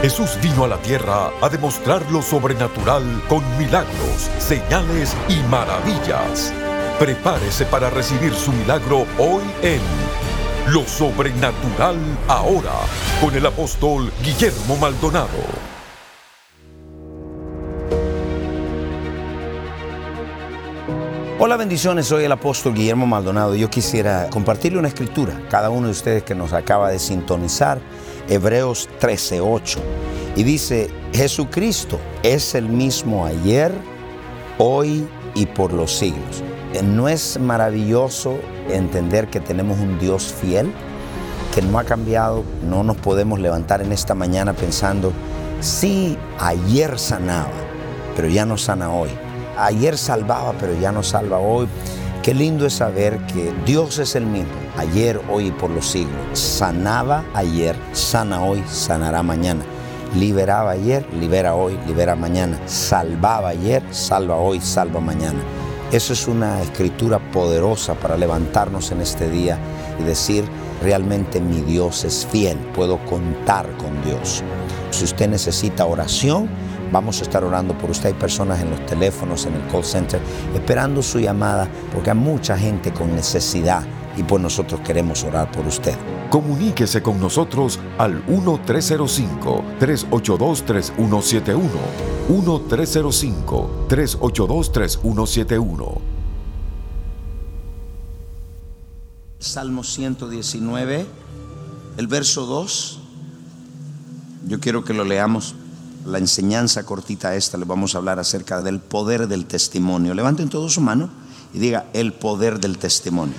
Jesús vino a la tierra a demostrar lo sobrenatural con milagros, señales y maravillas. Prepárese para recibir su milagro hoy en Lo Sobrenatural Ahora con el apóstol Guillermo Maldonado. Hola bendiciones, soy el apóstol Guillermo Maldonado. Yo quisiera compartirle una escritura, cada uno de ustedes que nos acaba de sintonizar, Hebreos 13:8. Y dice, Jesucristo es el mismo ayer, hoy y por los siglos. ¿No es maravilloso entender que tenemos un Dios fiel, que no ha cambiado? No nos podemos levantar en esta mañana pensando, sí, ayer sanaba, pero ya no sana hoy ayer salvaba, pero ya no salva hoy. Qué lindo es saber que Dios es el mismo, ayer, hoy y por los siglos. Sanaba ayer, sana hoy, sanará mañana. Liberaba ayer, libera hoy, libera mañana. Salvaba ayer, salva hoy, salva mañana. Eso es una escritura poderosa para levantarnos en este día y decir, realmente mi Dios es fiel, puedo contar con Dios. Si usted necesita oración, Vamos a estar orando por usted. Hay personas en los teléfonos, en el call center, esperando su llamada, porque hay mucha gente con necesidad y pues nosotros queremos orar por usted. Comuníquese con nosotros al 1-305-382-3171. 1-305-382-3171. Salmo 119, el verso 2. Yo quiero que lo leamos la enseñanza cortita esta, le vamos a hablar acerca del poder del testimonio. Levanten todo su mano y diga el poder del testimonio.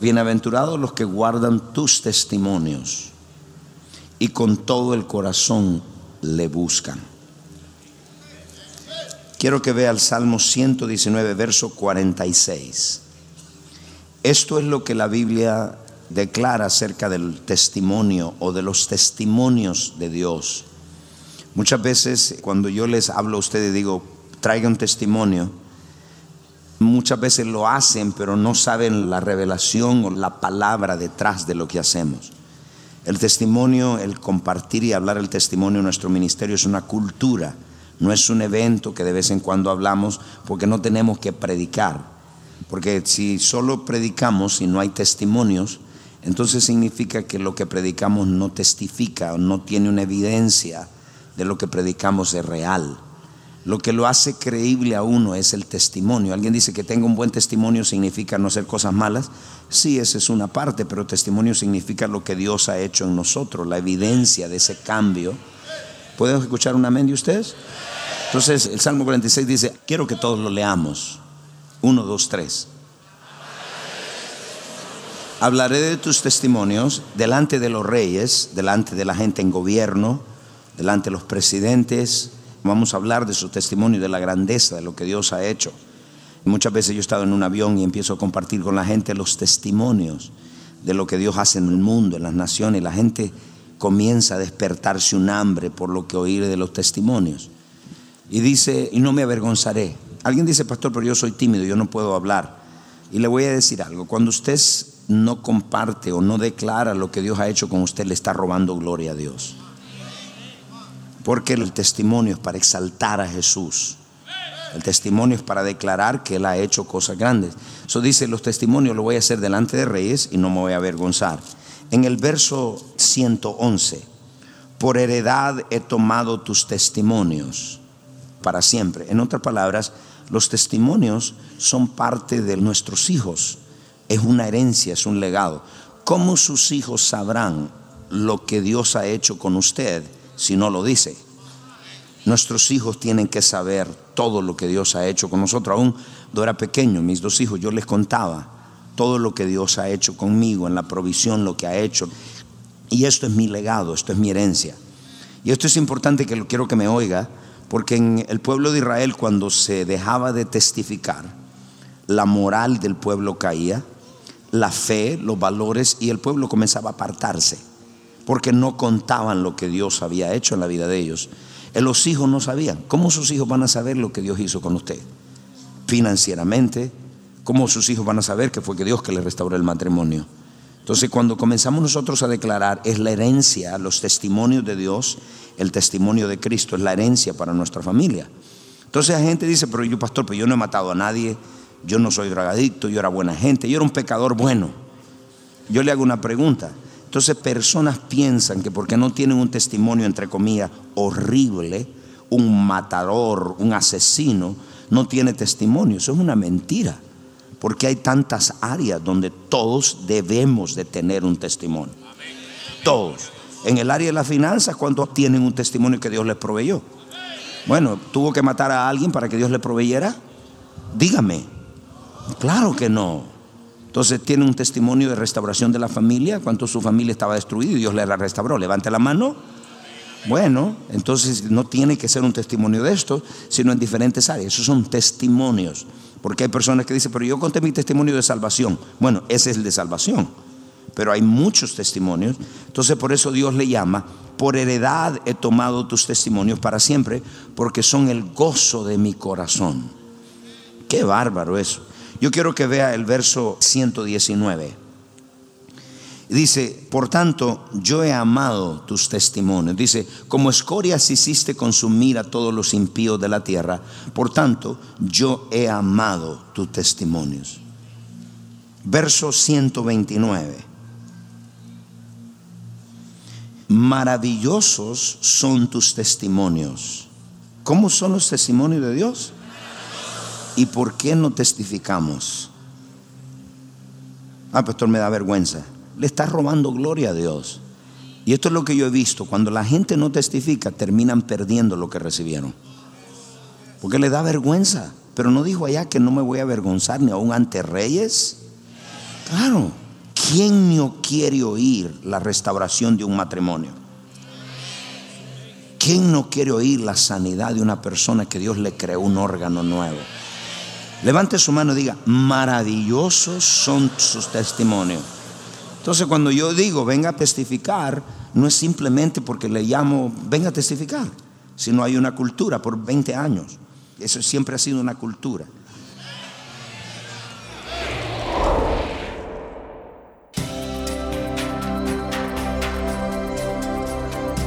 Bienaventurados los que guardan tus testimonios y con todo el corazón le buscan. Quiero que vea el Salmo 119, verso 46. Esto es lo que la Biblia declara acerca del testimonio o de los testimonios de Dios. Muchas veces cuando yo les hablo a ustedes digo, traigan un testimonio, muchas veces lo hacen, pero no saben la revelación o la palabra detrás de lo que hacemos. El testimonio, el compartir y hablar el testimonio en nuestro ministerio es una cultura, no es un evento que de vez en cuando hablamos porque no tenemos que predicar. Porque si solo predicamos y no hay testimonios, entonces significa que lo que predicamos no testifica, no tiene una evidencia de lo que predicamos es real. Lo que lo hace creíble a uno es el testimonio. Alguien dice que tenga un buen testimonio significa no hacer cosas malas. Sí, esa es una parte, pero testimonio significa lo que Dios ha hecho en nosotros, la evidencia de ese cambio. ¿Pueden escuchar un amén de ustedes? Entonces el Salmo 46 dice, quiero que todos lo leamos. Uno, dos, tres. Hablaré de tus testimonios delante de los reyes, delante de la gente en gobierno, delante de los presidentes. Vamos a hablar de su testimonio, de la grandeza, de lo que Dios ha hecho. Muchas veces yo he estado en un avión y empiezo a compartir con la gente los testimonios de lo que Dios hace en el mundo, en las naciones. La gente comienza a despertarse un hambre por lo que oír de los testimonios. Y dice, y no me avergonzaré. Alguien dice, pastor, pero yo soy tímido, yo no puedo hablar. Y le voy a decir algo, cuando usted no comparte o no declara lo que Dios ha hecho con usted, le está robando gloria a Dios. Porque el testimonio es para exaltar a Jesús. El testimonio es para declarar que Él ha hecho cosas grandes. Eso dice, los testimonios lo voy a hacer delante de reyes y no me voy a avergonzar. En el verso 111, por heredad he tomado tus testimonios para siempre. En otras palabras, los testimonios son parte de nuestros hijos es una herencia, es un legado. ¿Cómo sus hijos sabrán lo que Dios ha hecho con usted si no lo dice? Nuestros hijos tienen que saber todo lo que Dios ha hecho con nosotros. Aún cuando era pequeño, mis dos hijos, yo les contaba todo lo que Dios ha hecho conmigo, en la provisión, lo que ha hecho. Y esto es mi legado, esto es mi herencia. Y esto es importante que lo quiero que me oiga, porque en el pueblo de Israel cuando se dejaba de testificar, la moral del pueblo caía, la fe, los valores y el pueblo comenzaba a apartarse porque no contaban lo que Dios había hecho en la vida de ellos. Eh, los hijos no sabían. ¿Cómo sus hijos van a saber lo que Dios hizo con usted? Financieramente, ¿cómo sus hijos van a saber que fue que Dios que le restauró el matrimonio? Entonces cuando comenzamos nosotros a declarar, es la herencia, los testimonios de Dios, el testimonio de Cristo, es la herencia para nuestra familia. Entonces la gente dice, pero yo pastor, pero yo no he matado a nadie, yo no soy drogadicto, yo era buena gente, yo era un pecador bueno. Yo le hago una pregunta. Entonces personas piensan que porque no tienen un testimonio, entre comillas, horrible, un matador, un asesino, no tiene testimonio. Eso es una mentira. Porque hay tantas áreas donde todos debemos de tener un testimonio. Todos. En el área de las finanzas, ¿cuántos tienen un testimonio que Dios les proveyó? Bueno, ¿tuvo que matar a alguien para que Dios le proveyera? Dígame. Claro que no. Entonces tiene un testimonio de restauración de la familia, cuando su familia estaba destruida y Dios le la restauró. Levante la mano. Bueno, entonces no tiene que ser un testimonio de esto, sino en diferentes áreas. Esos son testimonios. Porque hay personas que dicen, pero yo conté mi testimonio de salvación. Bueno, ese es el de salvación. Pero hay muchos testimonios. Entonces por eso Dios le llama, por heredad he tomado tus testimonios para siempre, porque son el gozo de mi corazón. Qué bárbaro eso. Yo quiero que vea el verso 119. Dice, por tanto, yo he amado tus testimonios. Dice, como escorias hiciste consumir a todos los impíos de la tierra, por tanto, yo he amado tus testimonios. Verso 129. Maravillosos son tus testimonios. ¿Cómo son los testimonios de Dios? ¿Y por qué no testificamos? Ah, pastor, me da vergüenza. Le está robando gloria a Dios. Y esto es lo que yo he visto. Cuando la gente no testifica, terminan perdiendo lo que recibieron. Porque le da vergüenza. Pero no dijo allá que no me voy a avergonzar ni aún ante reyes. Claro. ¿Quién no quiere oír la restauración de un matrimonio? ¿Quién no quiere oír la sanidad de una persona que Dios le creó un órgano nuevo? Levante su mano y diga, maravillosos son sus testimonios. Entonces cuando yo digo, venga a testificar, no es simplemente porque le llamo, venga a testificar, sino hay una cultura por 20 años. Eso siempre ha sido una cultura.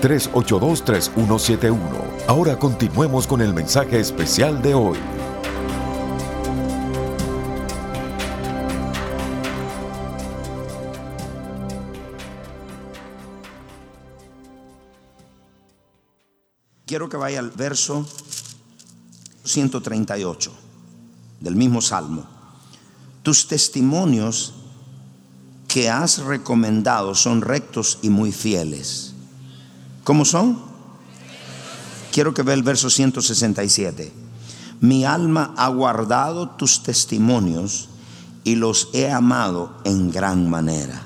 1-305-382-3171. Ahora continuemos con el mensaje especial de hoy. Quiero que vaya al verso 138 del mismo salmo. Tus testimonios que has recomendado son rectos y muy fieles. ¿Cómo son? Quiero que vea el verso 167. Mi alma ha guardado tus testimonios y los he amado en gran manera.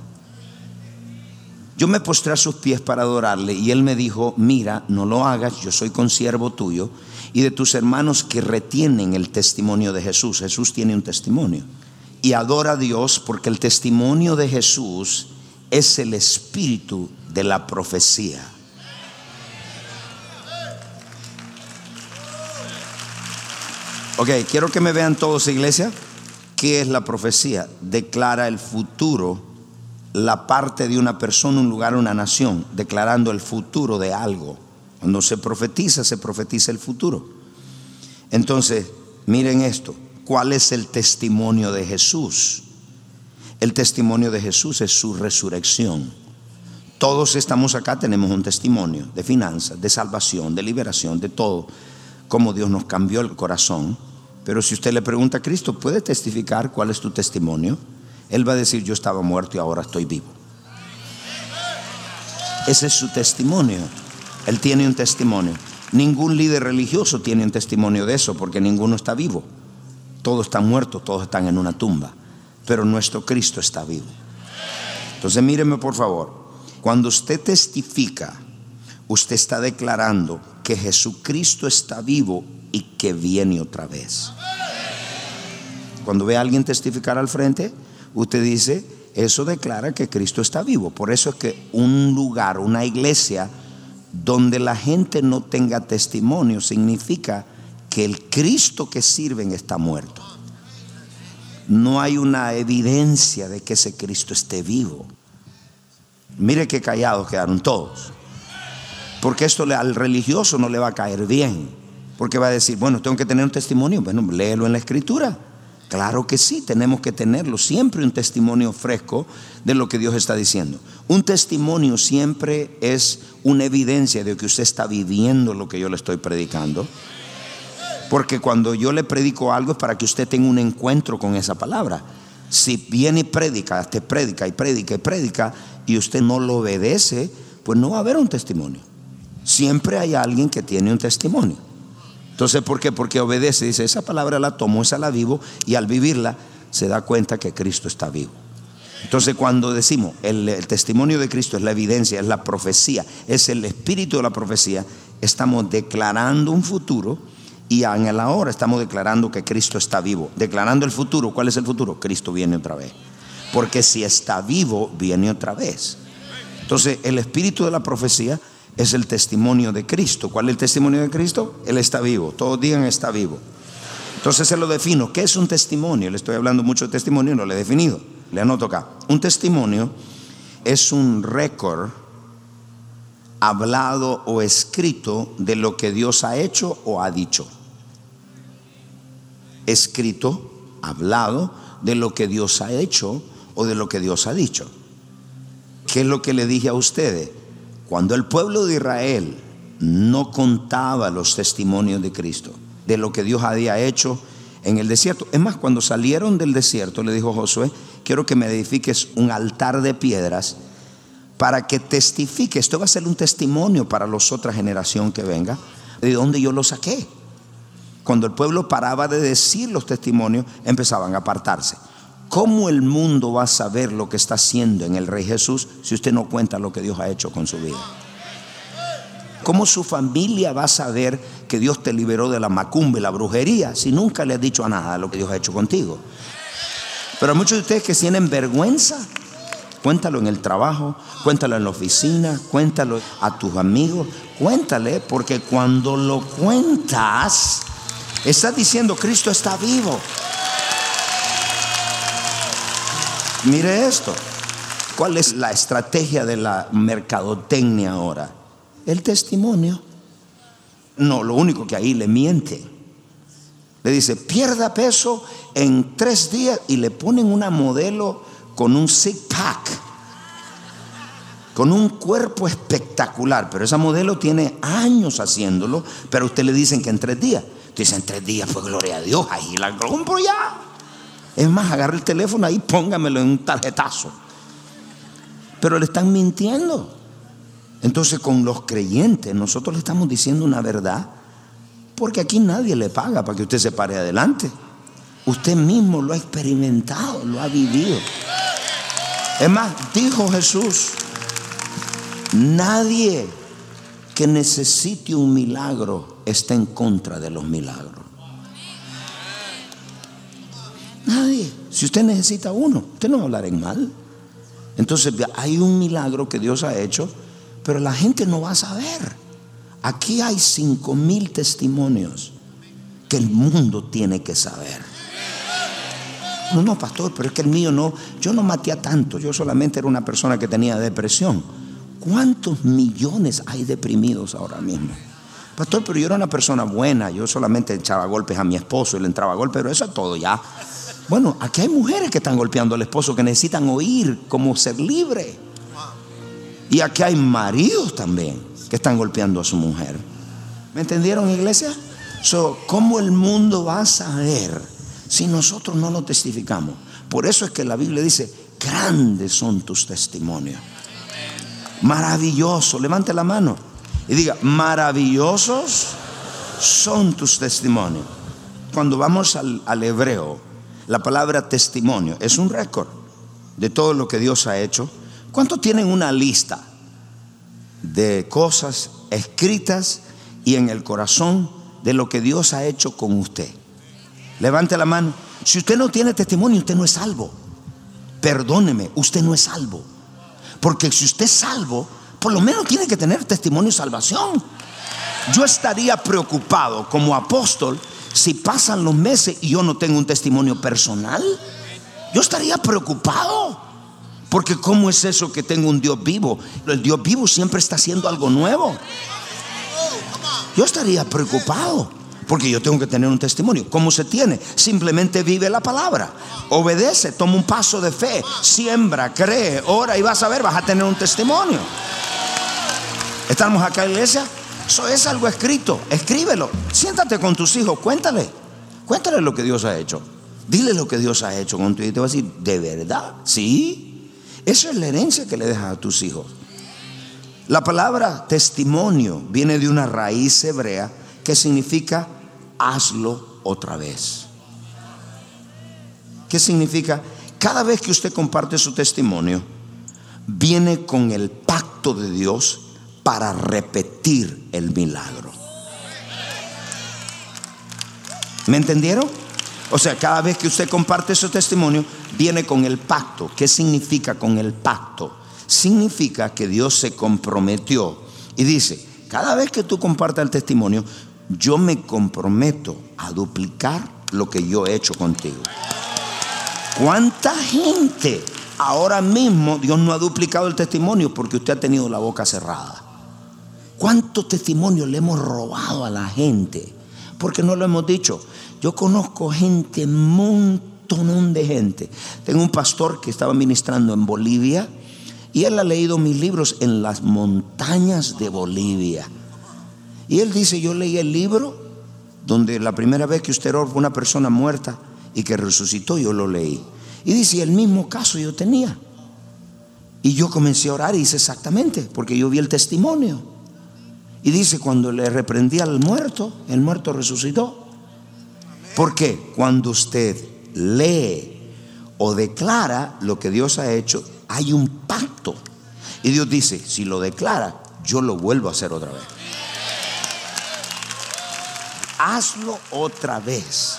Yo me postré a sus pies para adorarle y él me dijo, mira, no lo hagas, yo soy consiervo tuyo y de tus hermanos que retienen el testimonio de Jesús. Jesús tiene un testimonio. Y adora a Dios porque el testimonio de Jesús es el espíritu de la profecía. Ok, quiero que me vean todos, iglesia. ¿Qué es la profecía? Declara el futuro la parte de una persona, un lugar, una nación, declarando el futuro de algo. Cuando se profetiza, se profetiza el futuro. Entonces, miren esto, ¿cuál es el testimonio de Jesús? El testimonio de Jesús es su resurrección. Todos estamos acá, tenemos un testimonio de finanzas, de salvación, de liberación, de todo, cómo Dios nos cambió el corazón. Pero si usted le pregunta a Cristo, ¿puede testificar cuál es tu testimonio? Él va a decir, yo estaba muerto y ahora estoy vivo. Ese es su testimonio. Él tiene un testimonio. Ningún líder religioso tiene un testimonio de eso porque ninguno está vivo. Todos están muertos, todos están en una tumba. Pero nuestro Cristo está vivo. Entonces míreme por favor. Cuando usted testifica, usted está declarando que Jesucristo está vivo y que viene otra vez. Cuando ve a alguien testificar al frente, usted dice, eso declara que Cristo está vivo. Por eso es que un lugar, una iglesia donde la gente no tenga testimonio, significa que el Cristo que sirven está muerto. No hay una evidencia de que ese Cristo esté vivo. Mire qué callados quedaron todos. Porque esto al religioso no le va a caer bien. Porque va a decir, bueno, tengo que tener un testimonio. Bueno, léelo en la escritura. Claro que sí, tenemos que tenerlo. Siempre un testimonio fresco de lo que Dios está diciendo. Un testimonio siempre es una evidencia de que usted está viviendo lo que yo le estoy predicando. Porque cuando yo le predico algo es para que usted tenga un encuentro con esa palabra. Si viene y predica, te predica y predica y predica y usted no lo obedece, pues no va a haber un testimonio. Siempre hay alguien que tiene un testimonio. Entonces, ¿por qué? Porque obedece, dice, esa palabra la tomo, esa la vivo, y al vivirla se da cuenta que Cristo está vivo. Entonces, cuando decimos el, el testimonio de Cristo es la evidencia, es la profecía, es el espíritu de la profecía, estamos declarando un futuro y en el ahora estamos declarando que Cristo está vivo. Declarando el futuro, ¿cuál es el futuro? Cristo viene otra vez. Porque si está vivo, viene otra vez. Entonces, el espíritu de la profecía es el testimonio de Cristo. ¿Cuál es el testimonio de Cristo? Él está vivo. Todos digan está vivo. Entonces se lo defino. ¿Qué es un testimonio? Le estoy hablando mucho de testimonio, no lo he definido. Le anoto acá. Un testimonio es un récord hablado o escrito de lo que Dios ha hecho o ha dicho. Escrito, hablado de lo que Dios ha hecho o de lo que Dios ha dicho. ¿Qué es lo que le dije a ustedes? Cuando el pueblo de Israel no contaba los testimonios de Cristo, de lo que Dios había hecho en el desierto. Es más, cuando salieron del desierto, le dijo Josué, quiero que me edifiques un altar de piedras para que testifique. Esto va a ser un testimonio para los otra generación que venga, de dónde yo lo saqué. Cuando el pueblo paraba de decir los testimonios, empezaban a apartarse. ¿Cómo el mundo va a saber lo que está haciendo en el Rey Jesús si usted no cuenta lo que Dios ha hecho con su vida? ¿Cómo su familia va a saber que Dios te liberó de la macumba y la brujería si nunca le has dicho a nada lo que Dios ha hecho contigo? Pero muchos de ustedes que tienen vergüenza, cuéntalo en el trabajo, cuéntalo en la oficina, cuéntalo a tus amigos, cuéntale, porque cuando lo cuentas, estás diciendo Cristo está vivo. Mire esto. ¿Cuál es la estrategia de la mercadotecnia ahora? El testimonio. No, lo único que ahí le miente. Le dice, pierda peso en tres días y le ponen una modelo con un six pack, con un cuerpo espectacular. Pero esa modelo tiene años haciéndolo, pero usted le dicen que en tres días. Dice, en tres días, pues gloria a Dios, ahí la compro ya. Es más, agarre el teléfono ahí, póngamelo en un tarjetazo. Pero le están mintiendo. Entonces con los creyentes nosotros le estamos diciendo una verdad porque aquí nadie le paga para que usted se pare adelante. Usted mismo lo ha experimentado, lo ha vivido. Es más, dijo Jesús, nadie que necesite un milagro está en contra de los milagros. Nadie. Si usted necesita uno, usted no va a hablar en mal. Entonces hay un milagro que Dios ha hecho, pero la gente no va a saber. Aquí hay cinco mil testimonios que el mundo tiene que saber. No, no, pastor, pero es que el mío no, yo no maté a tanto, yo solamente era una persona que tenía depresión. ¿Cuántos millones hay deprimidos ahora mismo? Pastor, pero yo era una persona buena, yo solamente echaba golpes a mi esposo y le entraba golpes, pero eso es todo ya. Bueno, aquí hay mujeres que están golpeando al esposo que necesitan oír cómo ser libre. Y aquí hay maridos también que están golpeando a su mujer. ¿Me entendieron, iglesia? So, ¿Cómo el mundo va a saber si nosotros no lo testificamos? Por eso es que la Biblia dice, grandes son tus testimonios. Maravilloso. Levante la mano y diga, maravillosos son tus testimonios. Cuando vamos al, al hebreo, la palabra testimonio es un récord de todo lo que Dios ha hecho. ¿Cuántos tienen una lista de cosas escritas y en el corazón de lo que Dios ha hecho con usted. Levante la mano. Si usted no tiene testimonio, usted no es salvo. Perdóneme, usted no es salvo. Porque si usted es salvo, por lo menos tiene que tener testimonio de salvación. Yo estaría preocupado como apóstol si pasan los meses y yo no tengo un testimonio personal. Yo estaría preocupado. Porque ¿cómo es eso que tengo un Dios vivo? El Dios vivo siempre está haciendo algo nuevo. Yo estaría preocupado. Porque yo tengo que tener un testimonio. ¿Cómo se tiene? Simplemente vive la palabra. Obedece, toma un paso de fe. Siembra, cree, ora y vas a ver, vas a tener un testimonio. ¿Estamos acá, iglesia? Eso es algo escrito. Escríbelo. Siéntate con tus hijos. Cuéntale. Cuéntale lo que Dios ha hecho. Dile lo que Dios ha hecho con tu Y te va a decir, ¿de verdad? Sí. Esa es la herencia que le dejas a tus hijos. La palabra testimonio viene de una raíz hebrea que significa hazlo otra vez. ¿Qué significa? Cada vez que usted comparte su testimonio, viene con el pacto de Dios para repetir el milagro. ¿Me entendieron? O sea, cada vez que usted comparte su testimonio, viene con el pacto. ¿Qué significa con el pacto? Significa que Dios se comprometió y dice, cada vez que tú compartas el testimonio, yo me comprometo a duplicar lo que yo he hecho contigo. ¿Cuánta gente ahora mismo Dios no ha duplicado el testimonio porque usted ha tenido la boca cerrada? ¿Cuántos testimonios le hemos robado a la gente? Porque no lo hemos dicho. Yo conozco gente, montón de gente. Tengo un pastor que estaba ministrando en Bolivia y él ha leído mis libros en las montañas de Bolivia. Y él dice, yo leí el libro donde la primera vez que usted oró una persona muerta y que resucitó, yo lo leí. Y dice, el mismo caso yo tenía. Y yo comencé a orar y dice exactamente, porque yo vi el testimonio. Y dice, cuando le reprendí al muerto, el muerto resucitó. Porque cuando usted lee o declara lo que Dios ha hecho, hay un pacto. Y Dios dice, si lo declara, yo lo vuelvo a hacer otra vez hazlo otra vez.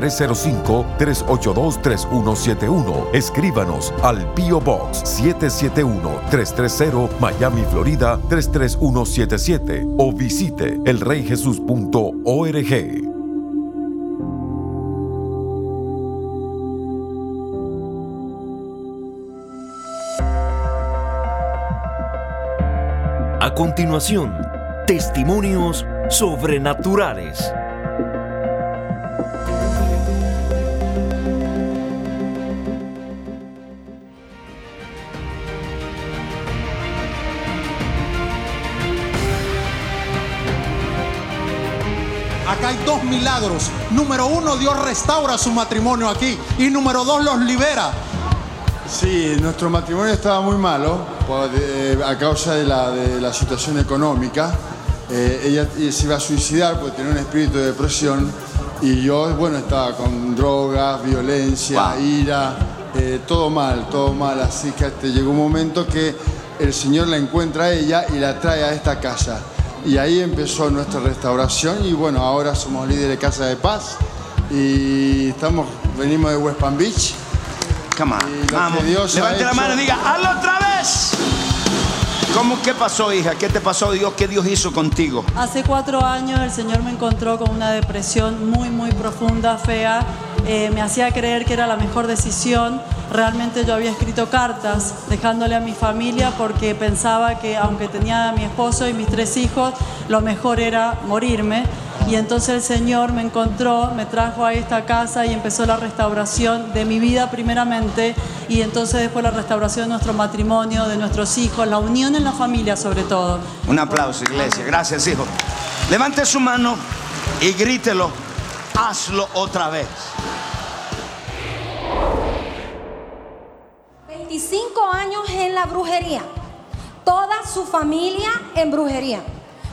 1-305-382-3171. Escríbanos al Pio Box 771-330 Miami, Florida 33177 o visite elreyjesus.org. A continuación, testimonios sobrenaturales. Acá hay dos milagros. Número uno, Dios restaura su matrimonio aquí. Y número dos, los libera. Sí, nuestro matrimonio estaba muy malo eh, a causa de la, situación económica. Eh, ella se iba a suicidar porque tenía un espíritu de depresión y yo, bueno, estaba con drogas, violencia, ira, eh, todo mal, todo mal. Así que hasta llegó un momento que el Señor la encuentra a ella y la trae a esta casa. Y ahí empezó nuestra restauración y bueno, ahora somos líderes de Casa de Paz y estamos, venimos de West Palm Beach. Come on. Vamos. Dios Levante la mano y diga, hazlo otra vez. ¿Cómo qué pasó, hija? ¿Qué te pasó, Dios? ¿Qué Dios hizo contigo? Hace cuatro años el Señor me encontró con una depresión muy, muy profunda, fea. Eh, me hacía creer que era la mejor decisión. Realmente yo había escrito cartas dejándole a mi familia porque pensaba que aunque tenía a mi esposo y mis tres hijos, lo mejor era morirme. Y entonces el Señor me encontró, me trajo a esta casa y empezó la restauración de mi vida primeramente y entonces después la restauración de nuestro matrimonio, de nuestros hijos, la unión en la familia sobre todo. Un aplauso, iglesia. Gracias, hijo. Levante su mano y grítelo. Hazlo otra vez. 25 años en la brujería. Toda su familia en brujería.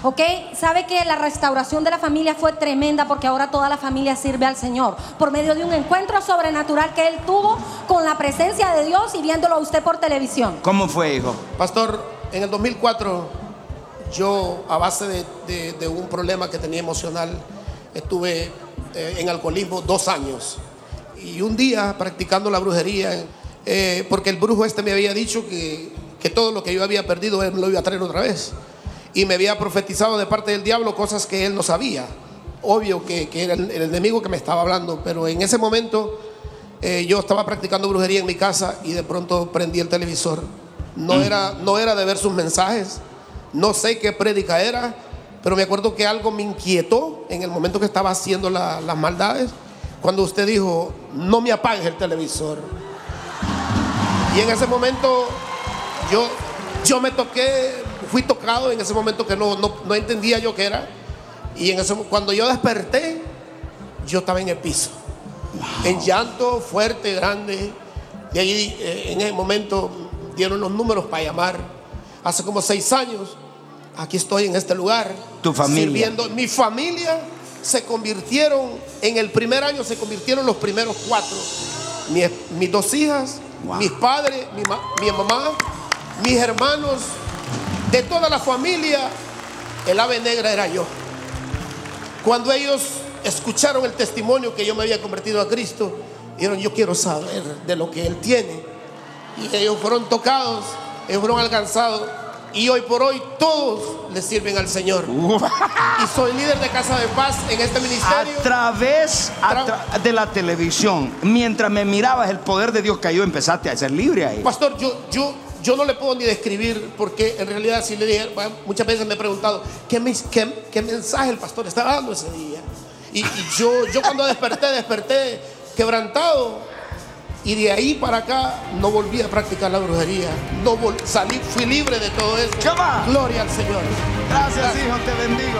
¿Ok? Sabe que la restauración de la familia fue tremenda porque ahora toda la familia sirve al Señor por medio de un encuentro sobrenatural que él tuvo con la presencia de Dios y viéndolo a usted por televisión. ¿Cómo fue, hijo? Pastor, en el 2004 yo a base de, de- de un problema que tenía emocional estuve eh, en alcoholismo dos años y un día practicando la brujería eh, porque el brujo este me había dicho que, que todo lo que yo había perdido él me lo iba a traer otra vez y me había profetizado de parte del diablo cosas que él no sabía obvio que, que era el, el enemigo que me estaba hablando pero en ese momento eh, yo estaba practicando brujería en mi casa y de pronto prendí el televisor. No, era, no era de ver sus mensajes, no sé qué prédica era, pero me acuerdo que algo me inquietó en el momento que estaba haciendo la- las maldades, cuando usted dijo, no me apagues el televisor. Y en ese momento yo, yo me toqué, fui tocado en ese momento que no, no, no entendía yo qué era. Y en ese, cuando yo desperté, yo estaba en el piso en llanto fuerte, grande. Y ahí eh, en ese momento dieron los números para llamar. Hace como seis años, aquí estoy en este lugar. Tu familia. Sirviendo. Mi familia se convirtieron, en el primer año se convirtieron los primeros cuatro. Mi- mis dos hijas, Wow. mis padres, mi, mi mamá, mis hermanos, de toda la familia, el ave negra era yo. Cuando ellos escucharon el testimonio que yo me había convertido a Cristo, dijeron, yo quiero saber de lo que Él tiene. Y ellos fueron tocados, ellos fueron alcanzados. Y hoy por hoy todos le sirven al Señor. Y soy líder de Casa de Paz en este A ministerio. través a Tra- tra- de la televisión, mientras me mirabas, el poder de Dios cayó, empezaste a ser libre ahí. Pastor, yo, yo, yo no le puedo ni describir porque en realidad si le dije, bueno, muchas veces me he preguntado, ¿qué, mes- qué- qué mensaje el pastor estaba dando ese día? Y, y yo, yo cuando desperté, desperté quebrantado. Y de ahí para acá no volví a practicar la brujería. No salí, fui libre de todo eso. Gloria al Señor. Gracias, hijo, te bendigo.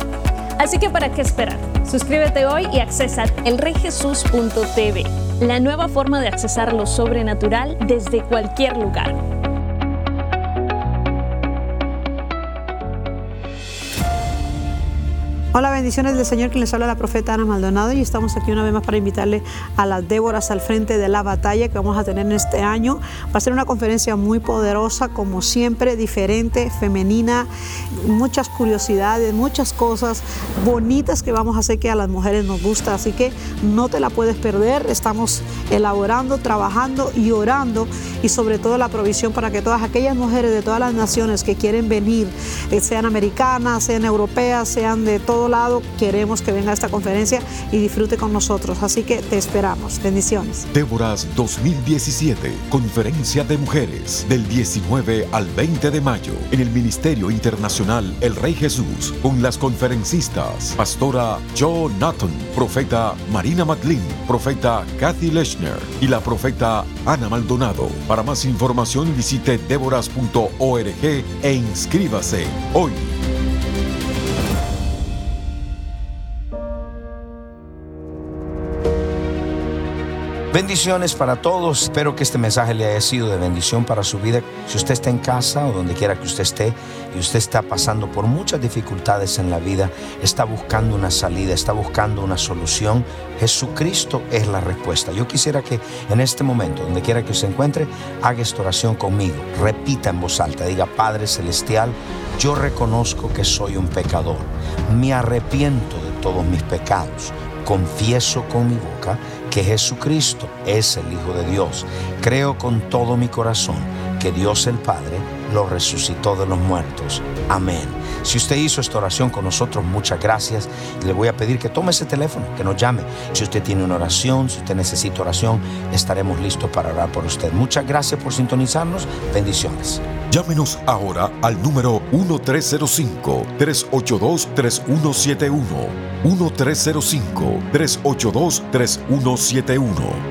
Así que ¿para qué esperar? Suscríbete hoy y accesa elreyjesus.tv, la nueva forma de accesar lo sobrenatural desde cualquier lugar. Hola, bendiciones del Señor, quien les habla la profeta Ana Maldonado y estamos aquí una vez más para invitarle a las Déboras al frente de la batalla que vamos a tener en este año. Va a ser una conferencia muy poderosa, como siempre, diferente, femenina, muchas curiosidades, muchas cosas bonitas que vamos a hacer que a las mujeres nos gusta, así que no te la puedes perder. Estamos elaborando, trabajando y orando y sobre todo la provisión para que todas aquellas mujeres de todas las naciones que quieren venir, eh, sean americanas, sean europeas, sean de todo lado, queremos que venga a esta conferencia y disfrute con nosotros. Así que te esperamos. Bendiciones. Déboras 2017, Conferencia de Mujeres, del 19 al 20 de mayo, en el Ministerio Internacional El Rey Jesús, con las conferencistas, Pastora Joe Nathan, Profeta Marina McLean, Profeta Kathy Lechner y la Profeta Ana Maldonado. Para más información visite déboras.org e inscríbase hoy. Bendiciones para todos. Espero que este mensaje le haya sido de bendición para su vida. Si usted está en casa o donde quiera que usted esté y usted está pasando por muchas dificultades en la vida, está buscando una salida, está buscando una solución, Jesucristo es la respuesta. Yo quisiera que en este momento, donde quiera que se encuentre, haga esta oración conmigo. Repita en voz alta, diga, Padre Celestial, yo reconozco que soy un pecador. Me arrepiento de todos mis pecados. Confieso con mi boca que Jesucristo es el Hijo de Dios. Creo con todo mi corazón que Dios el Padre lo resucitó de los muertos. Amén. Si usted hizo esta oración con nosotros, muchas gracias. Le voy a pedir que tome ese teléfono, que nos llame. Si usted tiene una oración, si usted necesita oración, estaremos listos para orar por usted. Muchas gracias por sintonizarnos. Bendiciones. Llámenos ahora al número 1305-382-3171. 1305-382-3171.